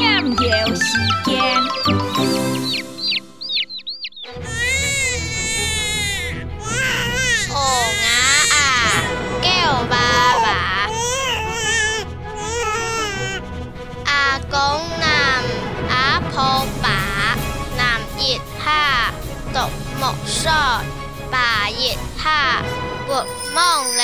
一有时间。哦啊啊叫爸爸阿公男阿婆爸男一下独木兽爸一下活梦咧。